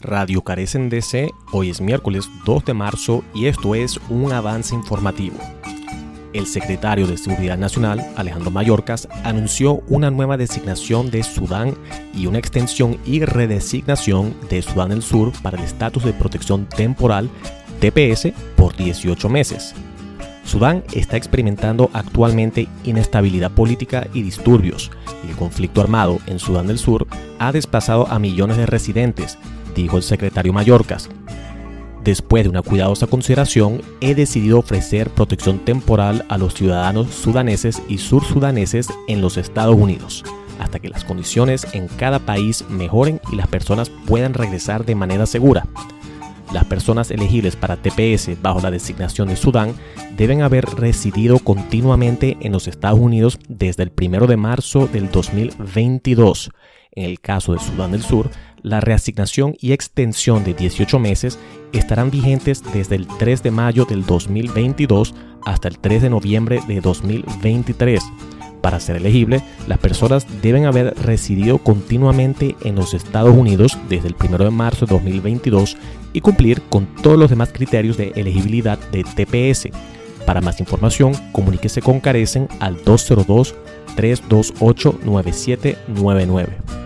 Radio Carecen DC, hoy es miércoles 2 de marzo y esto es un avance informativo. El secretario de Seguridad Nacional, Alejandro Mayorkas, anunció una nueva designación de Sudán y una extensión y redesignación de Sudán del Sur para el estatus de protección temporal TPS por 18 meses. Sudán está experimentando actualmente inestabilidad política y disturbios, el conflicto armado en Sudán del Sur ha desplazado a millones de residentes, dijo el secretario Mallorcas. Después de una cuidadosa consideración, he decidido ofrecer protección temporal a los ciudadanos sudaneses y sursudaneses en los Estados Unidos, hasta que las condiciones en cada país mejoren y las personas puedan regresar de manera segura. Las personas elegibles para TPS bajo la designación de Sudán deben haber residido continuamente en los Estados Unidos desde el 1 de marzo del 2022. En el caso de Sudán del Sur, la reasignación y extensión de 18 meses estarán vigentes desde el 3 de mayo del 2022 hasta el 3 de noviembre de 2023. Para ser elegible, las personas deben haber residido continuamente en los Estados Unidos desde el 1 de marzo de 2022 y cumplir con todos los demás criterios de elegibilidad de TPS. Para más información, comuníquese con Carecen al 202 328 9799.